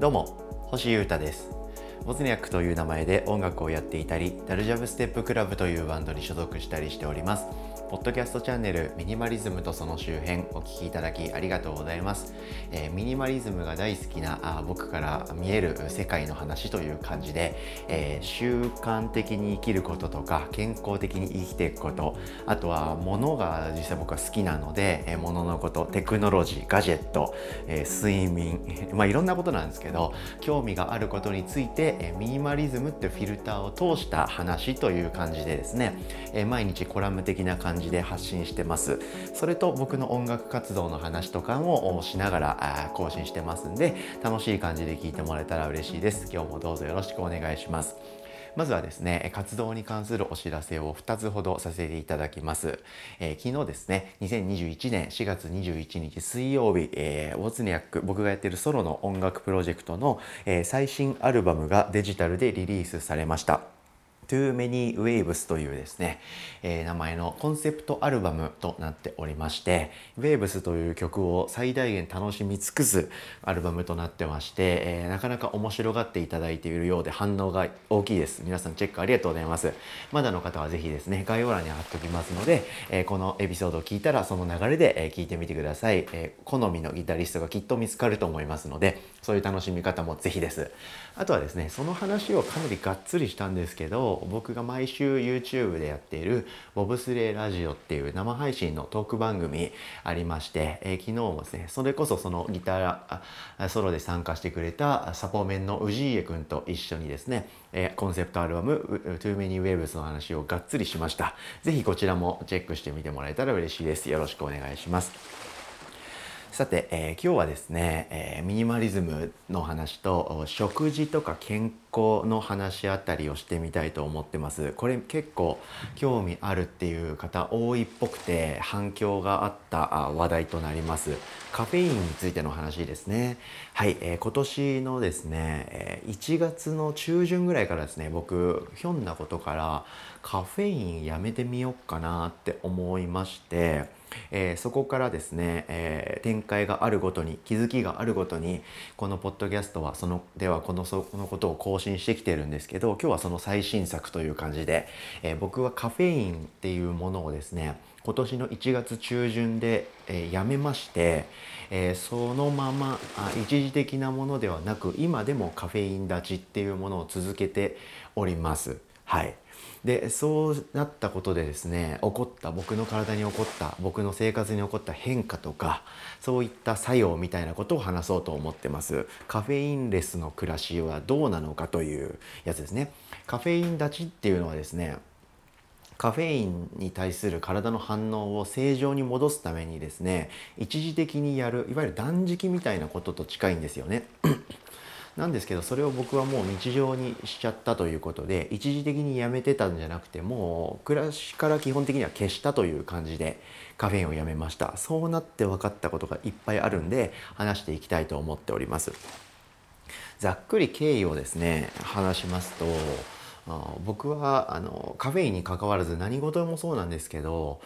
どうも星優太です。ボズニャックという名前で音楽をやっていたりダルジャブステップクラブというバンドに所属したりしております。ポッドキャストチャンネルミニマリズムとその周辺お聞きいただきありがとうございます、えー、ミニマリズムが大好きなあ僕から見える世界の話という感じで、えー、習慣的に生きることとか健康的に生きていくことあとは物が実際僕は好きなので、えー、物のことテクノロジーガジェット、え睡眠 まあいろんなことなんですけど興味があることについて、えミニマリズムってフィルターを通した話という感じでですね、え毎日コラム的な感じじで発信してますそれと僕の音楽活動の話とかもしながら更新してますんで楽しい感じで聞いてもらえたら嬉しいです今日もどうぞよろしくお願いしますまずはですね、活動に関するお知らせを2つほどさせていただきます。えー、昨日ですね、2021年4月21日水曜日、えー、ウォズニャック、僕がやってるソロの音楽プロジェクトの、えー、最新アルバムがデジタルでリリースされました。Too Many Waves というですね、えー、名前のコンセプトアルバムとなっておりまして Waves という曲を最大限楽しみ尽くすアルバムとなってまして、えー、なかなか面白がっていただいているようで反応が大きいです。皆さんチェックありがとうございます。まだの方はぜひですね概要欄に貼っておきますので、えー、このエピソードを聞いたらその流れで、え聞いてみてください、え好みのギタリストがきっと見つかると思いますのでそういう楽しみ方もぜひです。あとはですねその話をかなりがっつりしたんですけど僕が毎週 YouTube でやっているボブスレーラジオっていう生配信のトーク番組ありまして、えー、昨日もですねそれこそそのギターソロで参加してくれたサポメンの氏家くんと一緒にですね、えー、コンセプトアルバム Too Many Waves の話をがっつりしました。是非こちらもチェックしてみてもらえたら嬉しいです。よろしくお願いします。さて、えー、今日はですね、えー、ミニマリズムの話と食事とか健康の話あたりをしてみたいと思ってます。これ結構興味あるっていう方多いっぽくて反響があった話題となります。カフェインについての話ですね。はい、えー、今年のですね、1月の中旬ぐらいからですね、僕ひょんなことからカフェインやめてみようかなって思いまして。えー、そこからですね、えー、展開があるごとに気づきがあるごとにこのポッドキャストはそのではこのそのことを更新してきてるんですけど今日はその最新作という感じで、えー、僕はカフェインっていうものをですね今年の1月中旬で、えー、やめまして、えー、そのままあ一時的なものではなく今でもカフェイン立ちっていうものを続けております。はい。でそうなったことでですね起こった僕の体に起こった僕の生活に起こった変化とかそういった作用みたいなことを話そうと思ってます。カフェインレスの暮らしはどうなのかというやつですね。カフェイン立ちっていうのはですねカフェインに対する体の反応を正常に戻すためにですね一時的にやるいわゆる断食みたいなことと近いんですよね。なんですけどそれを僕はもう日常にしちゃったということで一時的にやめてたんじゃなくてもう暮らしから基本的には消したという感じでカフェインをやめました。そうなって分かったことがいっぱいあるんで話していきたいと思っております。ざっくり経緯をですね話しますと僕はあのカフェインに関わらず何事もそうなんですけど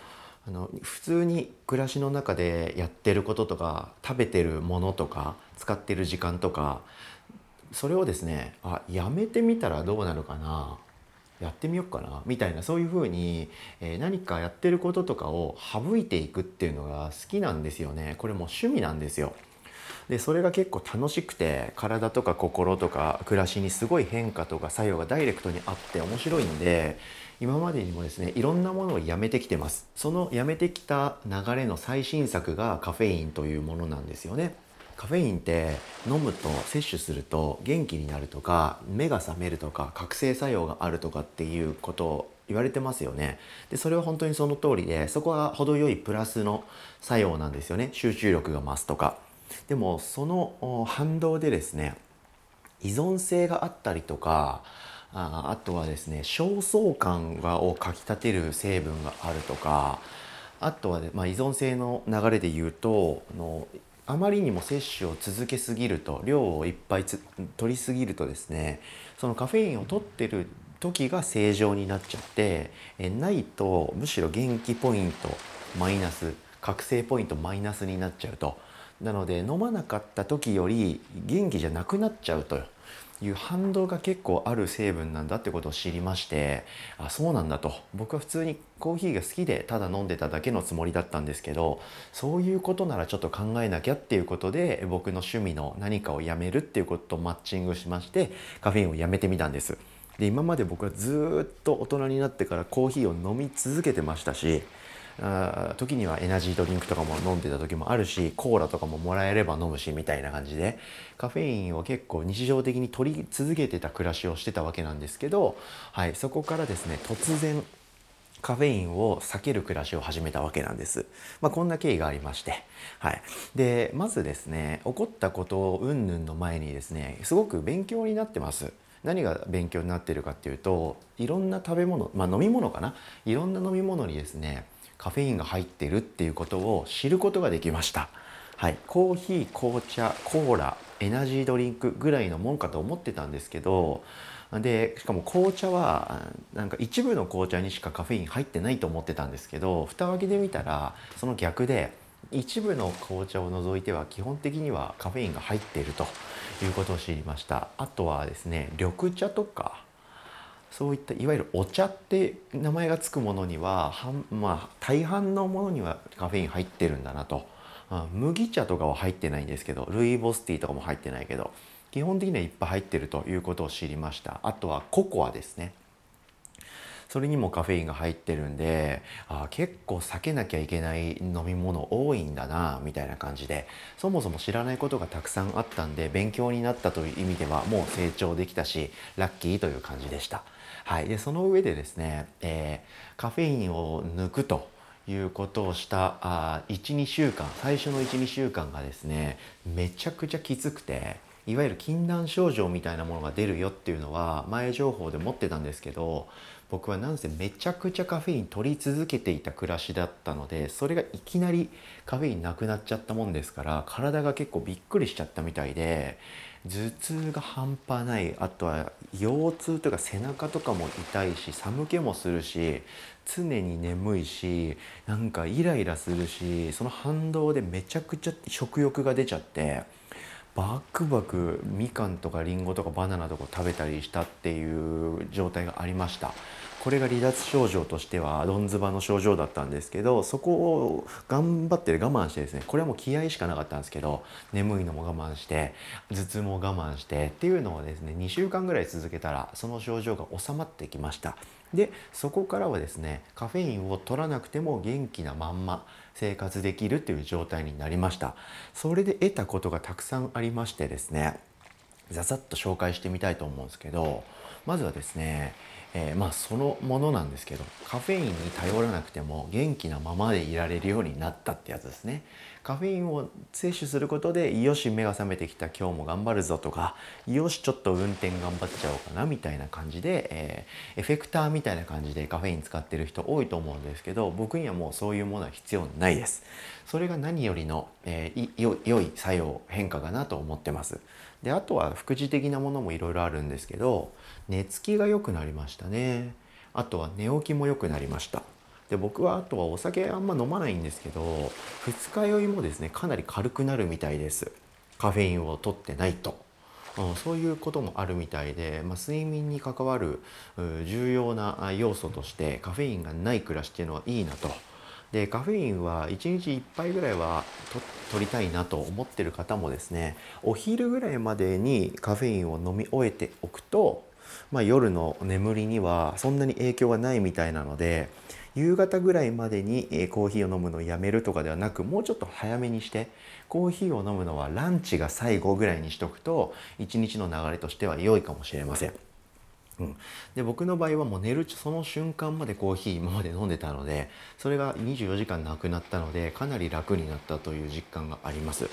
あの普通に暮らしの中でやってることとか食べてるものとか使ってる時間とかそれをですねあやめてみたらどうなるかなやってみようかなみたいなそういうふうに、えー、何かやってることとかを省いていくっていうのが好きなんですよね。これも趣味なんですよ。でそれが結構楽しくて体とか心とか暮らしにすごい変化とか作用がダイレクトにあって面白いんで今までにもですねいろんなものをやめてきてます。そのやめてきた流れの最新作がカフェインというものなんですよね。カフェインって飲むと摂取すると元気になるとか目が覚めるとか覚醒作用があるとかっていうことを言われてますよね。でそれは本当にその通りでそこは程よいプラスの作用なんですよね。集中力が増すとか。でもその反動でですね依存性があったりとかああとはですね焦燥感がをかきたてる成分があるとかあとは、ね、まあ、依存性の流れで言うとのあまりにも摂取を続けすぎると量をいっぱい取りすぎるとですねそのカフェインを取ってる時が正常になっちゃってえないとむしろ元気ポイントマイナス覚醒ポイントマイナスになっちゃうと。なので飲まなかった時より元気じゃなくなっちゃうと。いう反動が結構ある成分なんだってことを知りましてあそうなんだと僕は普通にコーヒーが好きでただ飲んでただけのつもりだったんですけどそういうことならちょっと考えなきゃっていうことで僕の趣味の何かをやめるっていうこととマッチングしましてカフェインをやめてみたんです。で今まで僕はずっと大人になってからコーヒーを飲み続けてましたしあ時にはエナジードリンクとかも飲んでた時もあるしコーラとかももらえれば飲むしみたいな感じでカフェインを結構日常的に取り続けてた暮らしをしてたわけなんですけど、はい、そこからですね突然カフェインを避ける暮らしを始めたわけなんです。まあ、こんな経緯がありまして。はい。で、まずですね、起こったこと云々の前にですね、すごく勉強になってます。何が勉強になってるかっていうと、いろんな食べ物、まあ飲み物かな？いろんな飲み物にですね、カフェインが入ってるっていうことを知ることができました。はい、コーヒー紅茶コーラエナジードリンクぐらいのもんかと思ってたんですけどでしかも紅茶はなんか一部の紅茶にしかカフェイン入ってないと思ってたんですけど蓋を開けてみたらその逆で一部の紅茶を除いては基本的にはカフェインが入っているということを知りましたあとはですね緑茶とかそういったいわゆるお茶って名前が付くものにはまあ、大半のものにはカフェイン入ってるんだなと。うん麦茶とかは入ってないんですけどルイボスティーとかも入ってないけど基本的にはいっぱい入ってるということを知りました。あとはココアですね。それにもカフェインが入ってるんであ結構避けなきゃいけない飲み物多いんだなみたいな感じで。そもそも知らないことがたくさんあったんで勉強になったという意味ではもう成長できたしラッキーという感じでした。はい、でその上でですね、えー、カフェインを抜くということをした12週間最初の12週間がですねめちゃくちゃきつくていわゆる禁断症状みたいなものが出るよっていうのは前情報で持ってたんですけど僕はなんせめちゃくちゃカフェイン取り続けていた暮らしだったのでそれがいきなりカフェインなくなっちゃったもんですから体が結構びっくりしちゃったみたいで頭痛が半端ない。あとは腰痛とか背中とかも痛いし寒気もするし常に眠いしなんかイライラするしその反動でめちゃくちゃ食欲が出ちゃってバクバクみかんとかりんごとかバナナとか食べたりしたっていう状態がありました。これが離脱症状としてはどんずばの症状だったんですけどそこを頑張って我慢してですねこれはもう気合しかなかったんですけど眠いのも我慢して頭痛も我慢してっていうのをですね2週間ぐらい続けたらその症状が収まってきました。でそこからはですねカフェインを取らなくても元気なまんま生活できるっていう状態になりました。それで得たことがたくさんありましてですねざざっと紹介してみたいと思うんですけどまずはですねえー、まあそのものなんですけどカフェインに頼らなくても元気なままでいられるようになったってやつですね。カフェインを摂取することでよし目が覚めてきた今日も頑張るぞとかよしちょっと運転頑張っちゃおうかなみたいな感じで、えー、エフェクターみたいな感じでカフェイン使ってる人多いと思うんですけど僕にはもうそういうものは必要ないです。それが何よりの、えー、良い作用変化かなと思ってます。であとは副次的なものもいろいろあるんですけど寝つきが良くなりましたね。あとは寝起きも良くなりました。で僕はあとはお酒あんま飲まないんですけど二日酔いもですねかなり軽くなるみたいです。カフェインを取ってないと、うん、そういうこともあるみたいで、まあ、睡眠に関わる重要な要素としてカフェインがない暮らしっていうのはいいなと。でカフェインは1日1杯ぐらいは取りたいなと思ってる方もですねお昼ぐらいまでにカフェインを飲み終えておくと、まあ、夜の眠りにはそんなに影響がないみたいなので夕方ぐらいまでにコーヒーを飲むのをやめるとかではなくもうちょっと早めにしてコーヒーを飲むのはランチが最後ぐらいにしとくと一日の流れとしては良いかもしれません。うん、で僕の場合はもう寝るその瞬間までコーヒー 今まで飲んでたのでそれが24時間なくなったのでかなり楽になったという実感があります。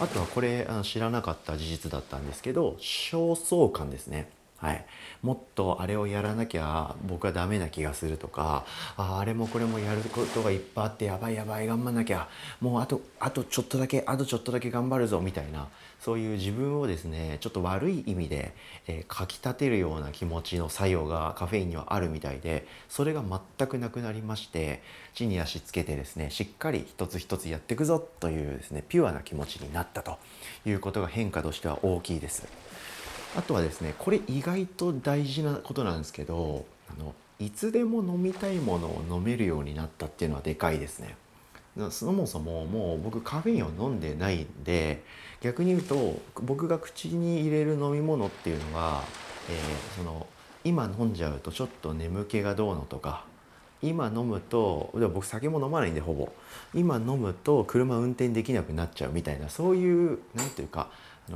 あとはこれ知らなかった事実だったんですけど焦燥感ですね。はい、もっとあれをやらなきゃ僕はダメな気がするとかああれもこれもやることがいっぱいあってやばいやばい頑張んなきゃ。もうあとあとちょっとだけあとちょっとだけ頑張るぞみたいな。そういう自分をですねちょっと悪い意味で、えー、かきたてるような気持ちの作用がカフェインにはあるみたいでそれが全くなくなりまして地に足つけてですねしっかり一つ一つやっていくぞというですねピュアな気持ちになったということが変化としては大きいです。あとはですねこれ意外と大事なことなんですけどあのいつでも飲みたいものを飲めるようになったっていうのはでかいですね。そもそももう僕カフェインを飲んでないんで逆に言うと僕が口に入れる飲み物っていうのは、えー、その今飲んじゃうとちょっと眠気がどうのとか今飲むと僕酒も飲まないんでほぼ今飲むと車運転できなくなっちゃうみたいなそういう何ていうか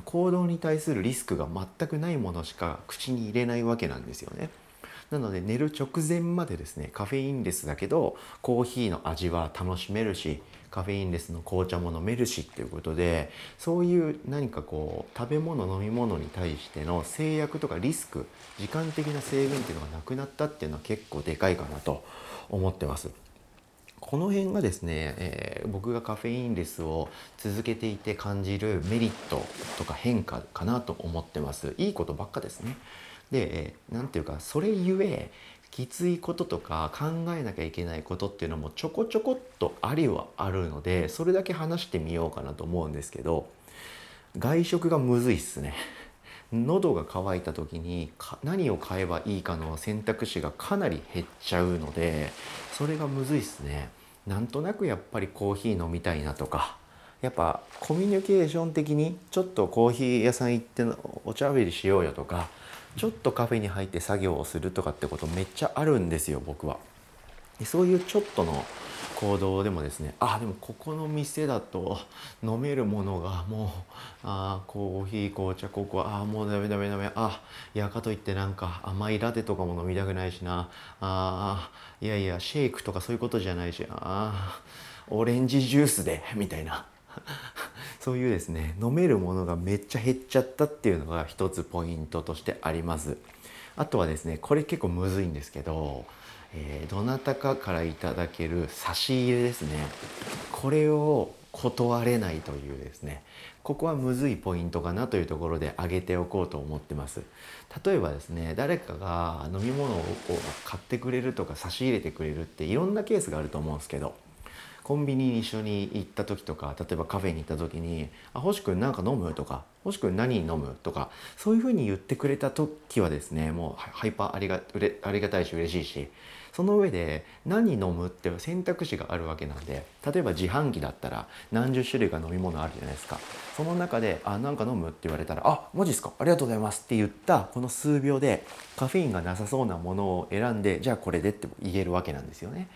行動に対するリスクが全くないものしか口に入れないわけなんですよね。なので寝る直前までですねカフェインレスだけどコーヒーの味は楽しめるしカフェインレスの紅茶も飲めるしっていうことでそういう何かこう食べ物飲み物に対しての制約とかリスク時間的な制限っていうのがなくなったっていうのは結構でかいかなと思ってます。この辺がですね、えー、僕がカフェインレスを続けていて感じるメリットとか変化かなと思ってます。いいことばっかですね。で何、えー、ていうかそれゆえきついこととか考えなきゃいけないことっていうのもちょこちょこっとありはあるのでそれだけ話してみようかなと思うんですけど外食がむずいっすね。喉が渇いた時に何を買えばいいかの選択肢がかなり減っちゃうのでそれがむずいっすねなんとなくやっぱりコーヒー飲みたいなとかやっぱコミュニケーション的にちょっとコーヒー屋さん行ってお茶べりしようよとかちょっとカフェに入って作業をするとかってことめっちゃあるんですよ僕は。そういうちょっとの行動でもですねあでもここの店だと飲めるものがもうあコーヒー紅茶ココアあもうダメダメダメあいやかといってなんか甘いラテとかも飲みたくないしなあいやいやシェイクとかそういうことじゃないしあオレンジジュースでみたいな。そういうですね飲めるものがめっちゃ減っちゃったっていうのが一つポイントとしてあります。あとはですねこれ結構むずいんですけどえー、どなたかからいただける差し入れですねこれを断れないというですねここはむずいポイントかなというところで挙げておこうと思ってます例えばですね誰かが飲み物を買ってくれるとか差し入れてくれるっていろんなケースがあると思うんですけどコンビニに一緒に行った時とか例えばカフェに行った時に「あ星くんなんか飲む?」とか「星くん何飲む?」とかそういうふうに言ってくれた時はですねもうハイパーありがありがたいし嬉しいしその上で何飲むって選択肢があるわけなんで例えば自販機だったら何十種類か飲み物あるじゃないですかその中で「あなんか飲む?」って言われたら「あマジっすか？ありがとうございます」って言ったこの数秒でカフェインがなさそうなものを選んでじゃあこれでって言えるわけなんですよね。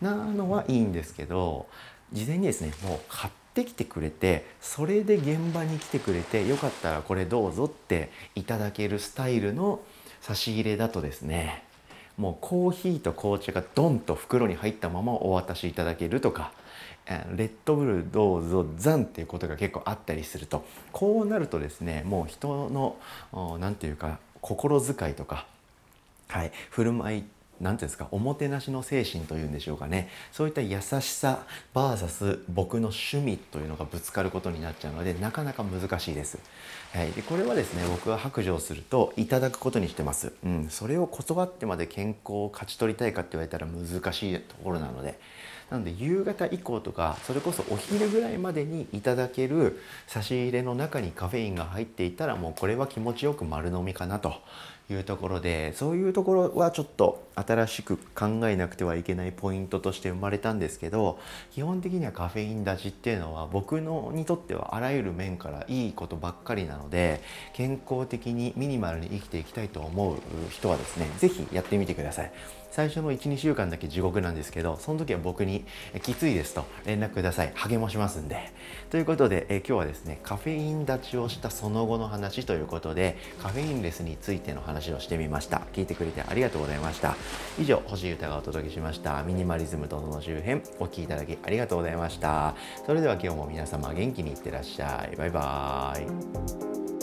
なのはいいんですけど事前にですねもう買ってきてくれてそれで現場に来てくれてよかったらこれどうぞっていただけるスタイルの差し入れだとですねもうコーヒーと紅茶がドンと袋に入ったままお渡しいただけるとかレッドブルどうぞザンっていうことが結構あったりするとこうなるとですねもう人の何て言うか心遣いとか、はい、振る舞い何ていうんですかおもてなしの精神というんでしょうかねそういった優しさ VS 僕の趣味というのがぶつかることになっちゃうのでなかなか難しいです。はい、でこれはですね僕は白状するといただくことにしてます。うん、それを断ってまで健康を勝ち取りたいかって言われたら難しいところなので。なので夕方以降とかそれこそお昼ぐらいまでにいただける差し入れの中にカフェインが入っていたらもうこれは気持ちよく丸飲みかなというところでそういうところはちょっと新しく考えなくてはいけないポイントとして生まれたんですけど基本的にはカフェイン立ちっていうのは僕のにとってはあらゆる面からいいことばっかりなので健康的にミニマルに生きていきたいと思う人はですね是非やってみてください。最初の12週間だけ地獄なんですけどその時は僕にきついですと連絡ください励ましますんでということでえ今日はですねカフェイン立ちをしたその後の話ということでカフェインレスについての話話をしてみました。聞いてくれてありがとうございました。以上星歌がお届けしました。ミニマリズムとその周辺お聴きいただきありがとうございました。それでは今日も皆様元気にいってらっしゃい。バイバーイ。